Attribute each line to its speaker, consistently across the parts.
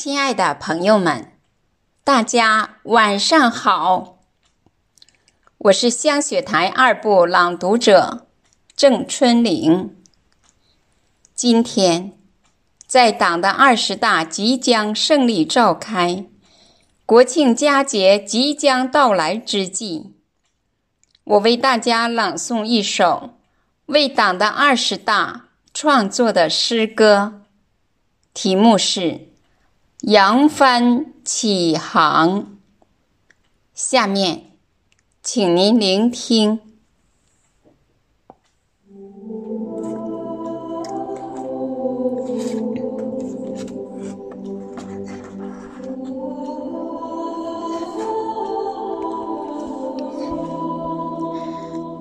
Speaker 1: 亲爱的朋友们，大家晚上好！我是香雪台二部朗读者郑春玲。今天，在党的二十大即将胜利召开，国庆佳节即将到来之际，我为大家朗诵一首为党的二十大创作的诗歌，题目是。扬帆起航。下面，请您聆听。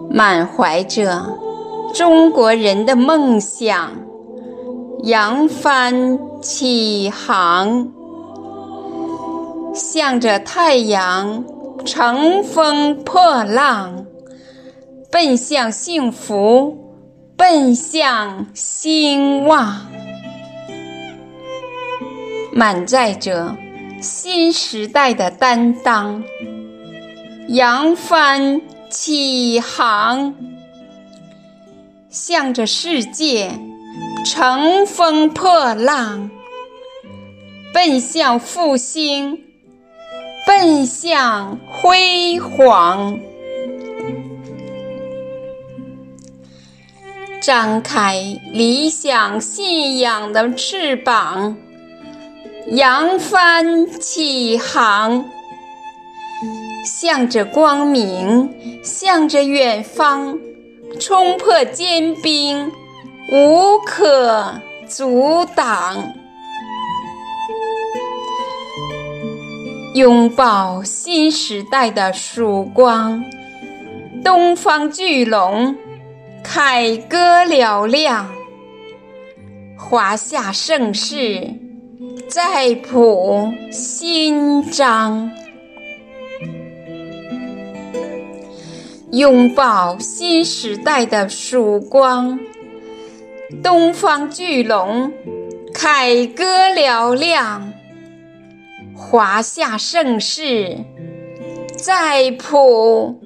Speaker 1: 满怀着中国人的梦想。扬帆起航，向着太阳乘风破浪，奔向幸福，奔向兴旺，满载着新时代的担当。扬帆起航，向着世界。乘风破浪，奔向复兴，奔向辉煌。张开理想信仰的翅膀，扬帆起航，向着光明，向着远方，冲破坚冰。无可阻挡，拥抱新时代的曙光，东方巨龙凯歌嘹亮，华夏盛世再谱新章，拥抱新时代的曙光。东方巨龙，凯歌嘹亮，华夏盛世再谱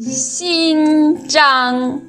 Speaker 1: 新章。